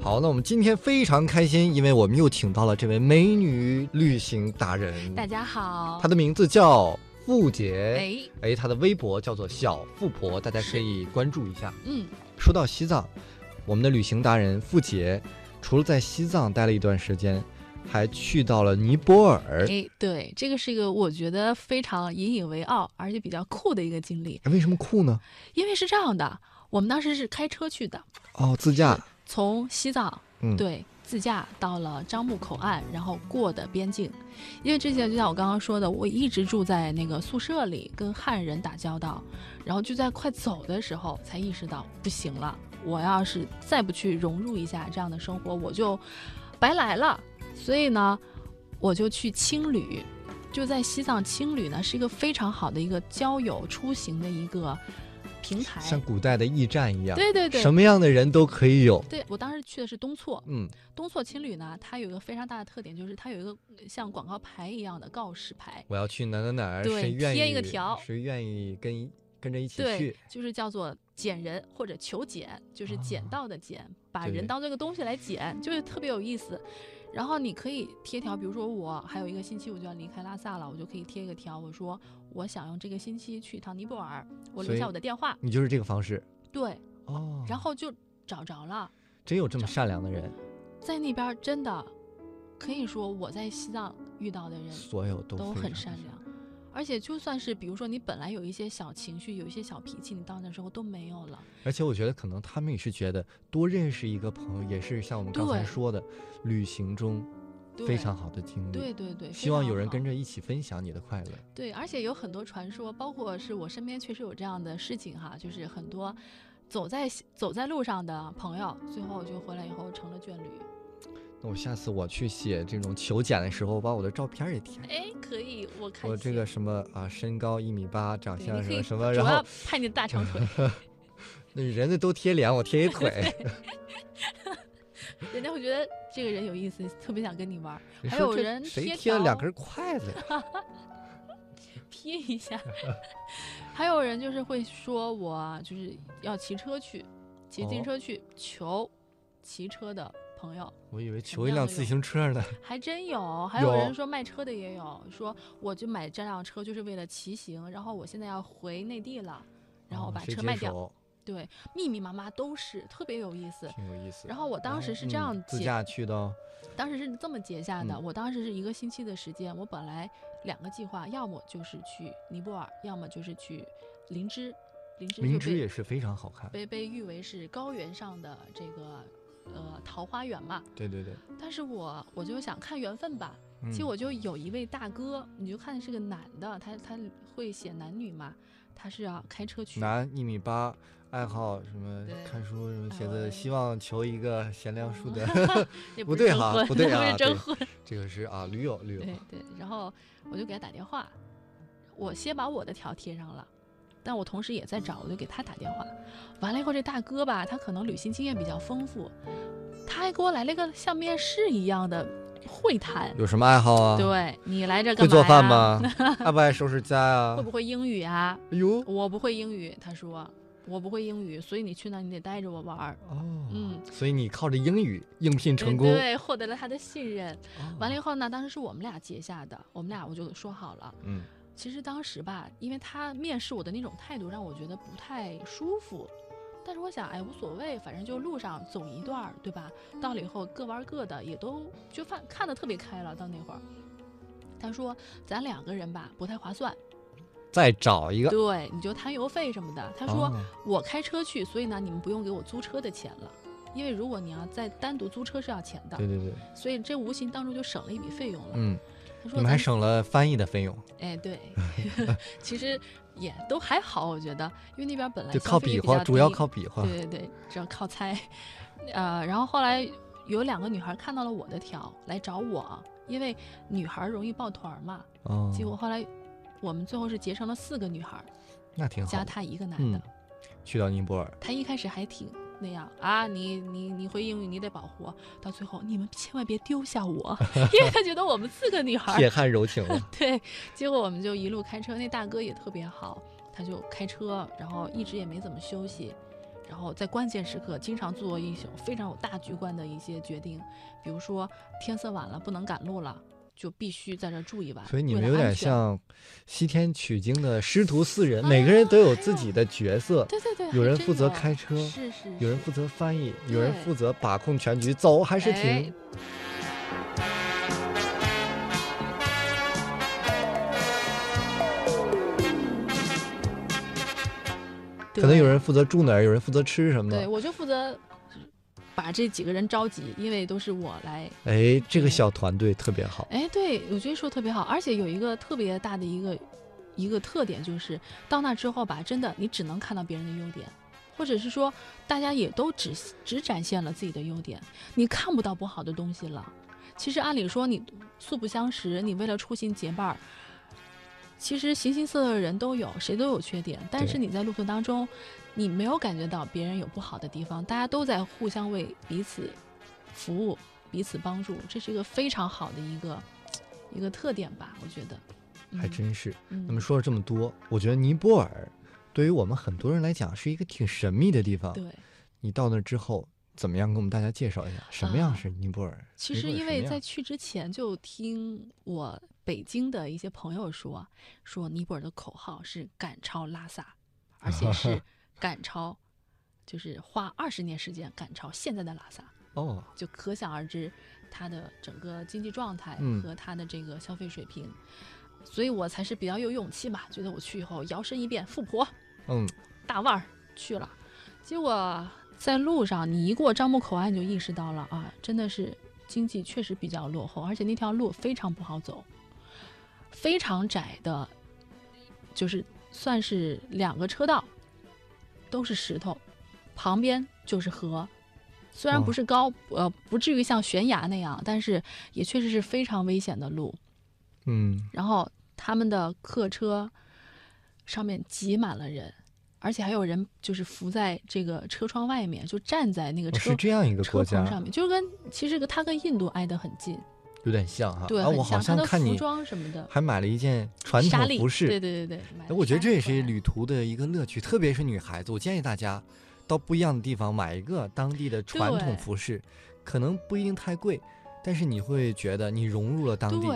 好，那我们今天非常开心，因为我们又请到了这位美女旅行达人，大家好，她的名字叫付杰，哎，哎，她的微博叫做小富婆，大家可以关注一下。嗯，说到西藏，我们的旅行达人付杰，除了在西藏待了一段时间，还去到了尼泊尔。哎，对，这个是一个我觉得非常引以为傲，而且比较酷的一个经历。为什么酷呢？因为是这样的，我们当时是开车去的，哦，自驾。从西藏，嗯，对，自驾到了樟木口岸，然后过的边境。因为之前就像我刚刚说的，我一直住在那个宿舍里，跟汉人打交道，然后就在快走的时候才意识到不行了，我要是再不去融入一下这样的生活，我就白来了。所以呢，我就去青旅，就在西藏青旅呢，是一个非常好的一个交友出行的一个。平台像古代的驿站一样，对对对，什么样的人都可以有。对我当时去的是东错，嗯，东错青旅呢，它有一个非常大的特点，就是它有一个像广告牌一样的告示牌。我要去哪哪哪儿，对，贴一个条，谁愿意跟跟着一起去？就是叫做捡人或者求捡，就是捡到的捡，把人当这个东西来捡，就是特别有意思。然后你可以贴条，比如说我还有一个星期我就要离开拉萨了，我就可以贴一个条，我说我想用这个星期去一趟尼泊尔，我留下我的电话。你就是这个方式。对。哦。然后就找着了。真有这么善良的人。在那边真的，可以说我在西藏遇到的人，所有都很善良。而且就算是比如说你本来有一些小情绪，有一些小脾气，你到那时候都没有了。而且我觉得可能他们也是觉得多认识一个朋友，也是像我们刚才说的，旅行中非常好的经历。对对对，希望有人跟着一起分享你的快乐。对，而且有很多传说，包括是我身边确实有这样的事情哈，就是很多走在走在路上的朋友，最后就回来以后成了眷侣。那我下次我去写这种求简的时候，把我的照片也填。哎，可以，我看我这个什么啊，身高一米八，长相什么什么，然后拍你的大长腿。那人家都贴脸，我贴一腿。人家会觉得这个人有意思，特别想跟你玩。还有人谁贴了两根筷子呀？贴一下。还有人就是会说我就是要骑车去，骑自行车去求骑车的。朋友，我以为求一辆自行车呢，还真有，还有人说卖车的也有，说我就买这辆车就是为了骑行，然后我现在要回内地了，然后我把车卖掉。对，密密麻麻都是，特别有意思，挺有意思。然后我当时是这样自驾去的，当时是这么结下的。我当时是一个星期的时间，我本来两个计划，要么就是去尼泊尔，要么就是去林芝。林芝林芝也是非常好看，被被誉为是高原上的这个。呃，桃花源嘛，对对对。但是我我就想看缘分吧。其实我就有一位大哥，你就看是个男的，他他会写男女嘛，他是要开车去。男一米八，爱好什么看书什么写的，希望求一个贤良淑德。不对哈，不对啊，征婚。这个是啊，驴友驴友。对对，然后我就给他打电话，我先把我的条贴上了。但我同时也在找，我就给他打电话。完了以后，这大哥吧，他可能旅行经验比较丰富，他还给我来了个像面试一样的会谈。有什么爱好啊？对你来这干嘛？会做饭吗？爱不爱收拾家呀？会不会英语啊？哎呦，我不会英语。他说我不会英语，所以你去那，你得带着我玩儿。哦，嗯，所以你靠着英语应聘成功，对，获得了他的信任。完了以后呢，当时是我们俩结下的，我们俩我就说好了，嗯。其实当时吧，因为他面试我的那种态度让我觉得不太舒服，但是我想，哎，无所谓，反正就路上走一段，对吧？到了以后各玩各的，也都就看看得特别开了。到那会儿，他说咱两个人吧不太划算，再找一个。对，你就摊油费什么的。他说我开车去，所以呢你们不用给我租车的钱了，因为如果你要再单独租车是要钱的。对对对。所以这无形当中就省了一笔费用了。嗯。你们还省了翻译的费用，哎，对 其实也都还好，我觉得，因为那边本来就靠比划，主要靠比划，对对对，主要靠猜，呃，然后后来有两个女孩看到了我的条来找我，因为女孩容易抱团嘛，哦，结果后来我们最后是结成了四个女孩，那挺好，加他一个男的，去到尼泊尔，他一开始还挺。那样啊，你你你会英语，你得保护我。到最后，你们千万别丢下我，因为他觉得我们四个女孩儿铁汉柔情了。对，结果我们就一路开车，那大哥也特别好，他就开车，然后一直也没怎么休息，然后在关键时刻经常做一些非常有大局观的一些决定，比如说天色晚了不能赶路了，就必须在这住一晚。所以你们有。点像西天取经的师徒四人，每个人都有自己的角色，对对对，有人负责开车是是，有人负责翻译，有人负责把控全局，走还是哎停。可能有人负责住哪儿，有人负责吃什么对，我就负责把这几个人召集，因为都是我来。哎，这个小团队特别好。哎，对，我觉得说特别好，而且有一个特别大的一个一个特点，就是到那之后吧，真的你只能看到别人的优点，或者是说大家也都只只展现了自己的优点，你看不到不好的东西了。其实按理说你素不相识，你为了出行结伴儿。其实形形色色的人都有，谁都有缺点。但是你在路途当中，你没有感觉到别人有不好的地方，大家都在互相为彼此服务、彼此帮助，这是一个非常好的一个一个特点吧？我觉得。还真是。嗯。那么说了这么多，我觉得尼泊尔对于我们很多人来讲是一个挺神秘的地方。对，你到那之后，怎么样给我们大家介绍一下什么样啊是尼泊尔？其实因为在去之前就听我北京的一些朋友说，说尼泊尔的口号是赶超拉萨，而且是赶超，就是花二十年时间赶超现在的拉萨，哦，就可想而知它的整个经济状态嗯。和它的这个消费水平。所以我才是比较有勇气嘛，觉得我去以后摇身一变富婆，嗯，大腕儿去了，结果在路上你一过樟木口岸就意识到了啊，真的是经济确实比较落后，而且那条路非常不好走，非常窄的，就是算是两个车道，都是石头，旁边就是河。虽然不是高，呃，不至于像悬崖那样，但是也确实是非常危险的路。嗯，然后他们的客车上面挤满了人，而且还有人就是伏在这个车窗外面，就站在那个哦车、是这样一个车国家，棚上面，就跟其实跟它跟印度挨得很近，有点像哈。对，啊，我好像。看你装什么的，还买了一件传统服饰。对对对我觉得这也是旅途的一个乐趣，特别是女孩子。我建议大家到不一样的地方买一个当地的传统服饰，可能不一定太贵，但是你会觉得你融入了当地，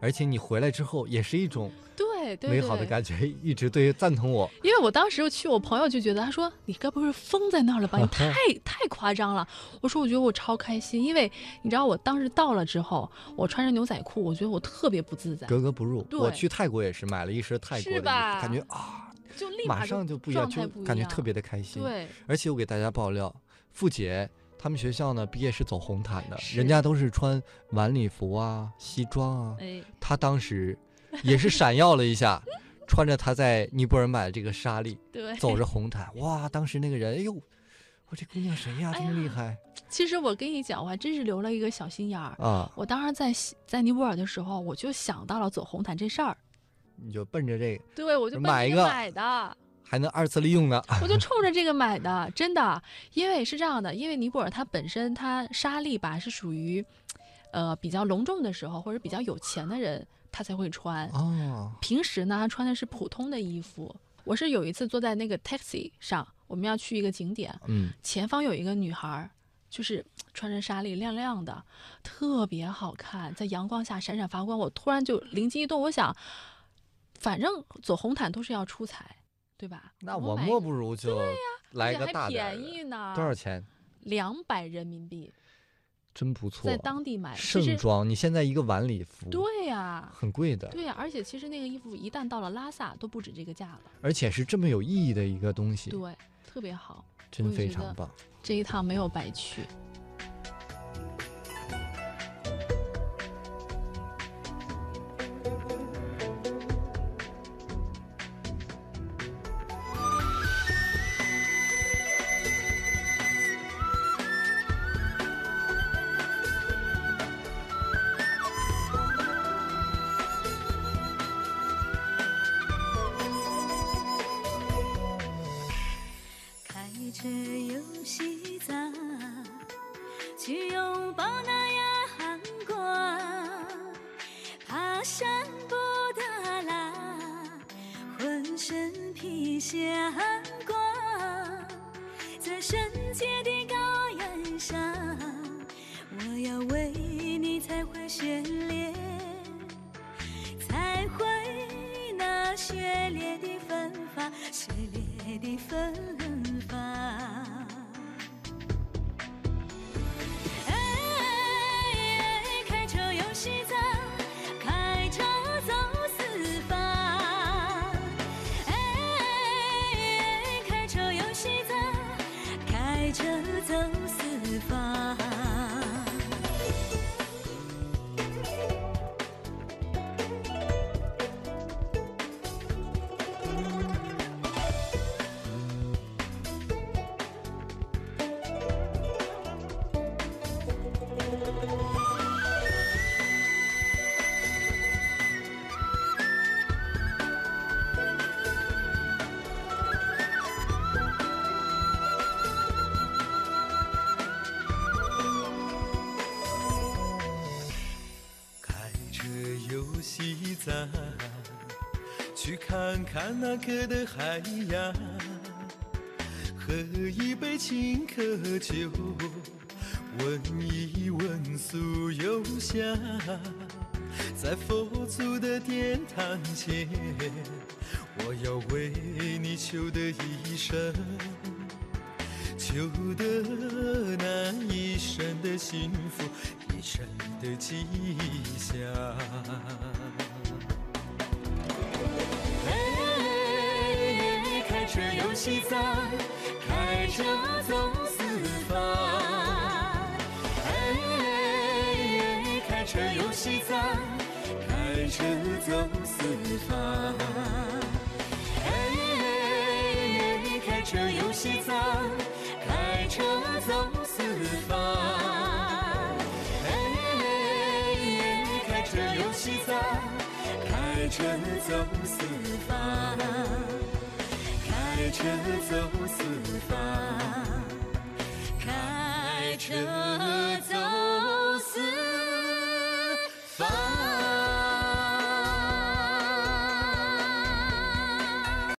而且你回来之后也是一种对对美好的感觉，一直对赞同我。因为我当时去，我朋友就觉得，他说你该不会是疯在那儿了吧？你 太太夸张了。我说我觉得我超开心，因为你知道我当时到了之后，我穿着牛仔裤，我觉得我特别不自在，格格不入。我去泰国也是买了一身泰国的衣服，感觉啊，就立马就上就不一样，就感觉特别的开心。对而且我给大家爆料，付姐他们学校呢毕业是走红毯的，人家都是穿晚礼服啊、西装啊，哎，她当时 也是闪耀了一下，穿着他在尼泊尔买的这个纱丽，对，走着红毯，哇，当时那个人，哎呦，我这姑娘谁呀，哎这么厉害其实我跟你讲，我还真是留了一个小心眼儿。啊！我当时在在尼泊尔的时候，我就想到了走红毯这事儿，你就奔着这个，对我就买一个买的。还能二次利用呢。我就冲着这个买的，真的，因为是这样的，因为尼泊尔它本身它沙粒吧是属于，呃比较隆重的时候或者比较有钱的人他才会穿，哦，平时呢他穿的是普通的衣服。我是有一次坐在那个 taxi 上，我们要去一个景点，嗯，前方有一个女孩儿，就是穿着纱丽亮亮的，特别好看，在阳光下闪闪发光。我突然就灵机一动，我想，反正走红毯都是要出彩，对吧？那我莫不如就来而且还个大点的，宜呢，多少？钱？两百人民币，真不错在。当地买，盛装，你现在一个晚礼服，对呀、很贵的，对呀、而且其实那个衣服一旦到了拉萨都不止这个价了，而且是这么有意义的一个东西，对，特别好，真非常棒。这一趟没有白去。开血烈的芬芳。哎，开车游西藏，开车走四方。哎，开车游西藏，开车走看那可的海洋，喝一杯青稞酒，闻一闻酥油香，在佛祖的殿堂前，我要为你求得一生。求得那一生的幸福，一生的吉祥。西藏，开车走四方。哎，开车游西藏，开车走四方。哎，开车游西藏，开车走四方。哎，开车游西藏，开车走四方，开车走四方开车